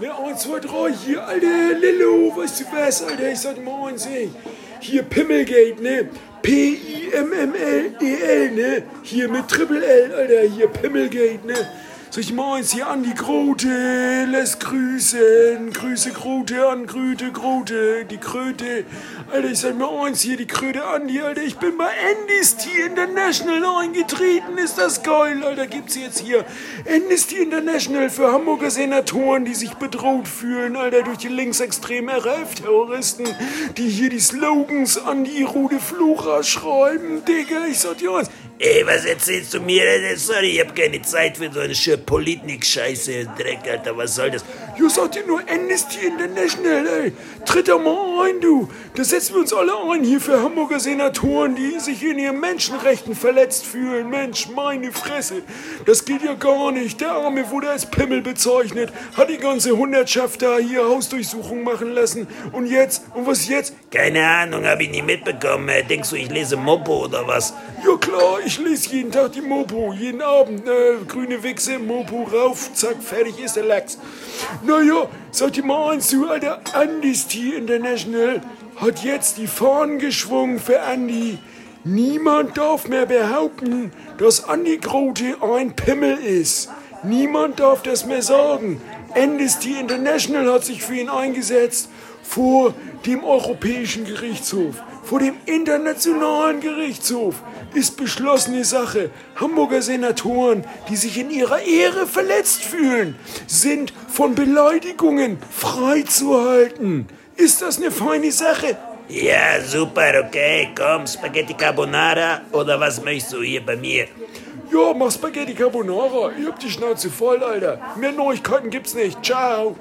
Ne, 1, 2, 3, hier, Alter, Lillo, weißt du was, Alter, ich sag mal eins. Hier Pimmelgate, ne? P-I-M-M-L-E-L, ne? Hier mit Triple L, Alter, hier Pimmelgate, ne? Sag ich mal eins hier an die Grote, lässt grüßen. Grüße Grote an Grüte, Grote, die Kröte. Alter, ich sag mal eins hier, die Kröte an die, Alter. Ich bin bei Amnesty International eingetreten. Ist das geil, Alter. Gibt's jetzt hier Amnesty International für Hamburger Senatoren, die sich bedroht fühlen, Alter, durch die linksextremen RF-Terroristen, die hier die Slogans an die Rude Flora schreiben. Digga, ich sag dir eins. Ey, was erzählst du mir? Sorry, ich hab keine Zeit für so eine Politnik-Scheiße, Dreck, Alter, was soll das? Ja, sag dir nur Amnesty International, ey. Tritt da mal ein, du. Da setzen wir uns alle ein hier für Hamburger Senatoren, die sich in ihren Menschenrechten verletzt fühlen. Mensch, meine Fresse. Das geht ja gar nicht. Der Arme wurde als Pimmel bezeichnet, hat die ganze Hundertschaft da hier Hausdurchsuchung machen lassen. Und jetzt? Und was jetzt? Keine Ahnung, hab ich nie mitbekommen. Denkst du, ich lese Mopo oder was? Ja klar, ich lese jeden Tag die Mopo, jeden Abend. Äh, grüne Wichse, Mopo rauf, zack, fertig ist der Lachs. Naja, sag dir mal eins zu, Alter, Amnesty International hat jetzt die Fahnen geschwungen für Andy. Niemand darf mehr behaupten, dass Andy Grote ein Pimmel ist. Niemand darf das mehr sagen. Amnesty International hat sich für ihn eingesetzt vor dem Europäischen Gerichtshof, vor dem Internationalen Gerichtshof ist beschlossene Sache. Hamburger Senatoren, die sich in ihrer Ehre verletzt fühlen, sind von Beleidigungen freizuhalten. Ist das eine feine Sache? Ja, super, okay, komm, Spaghetti Carbonara oder was möchtest du hier bei mir? Ja, mach Spaghetti Carbonara. Ich hab die Schnauze voll, Alter. Mehr Neuigkeiten gibt's nicht. Ciao.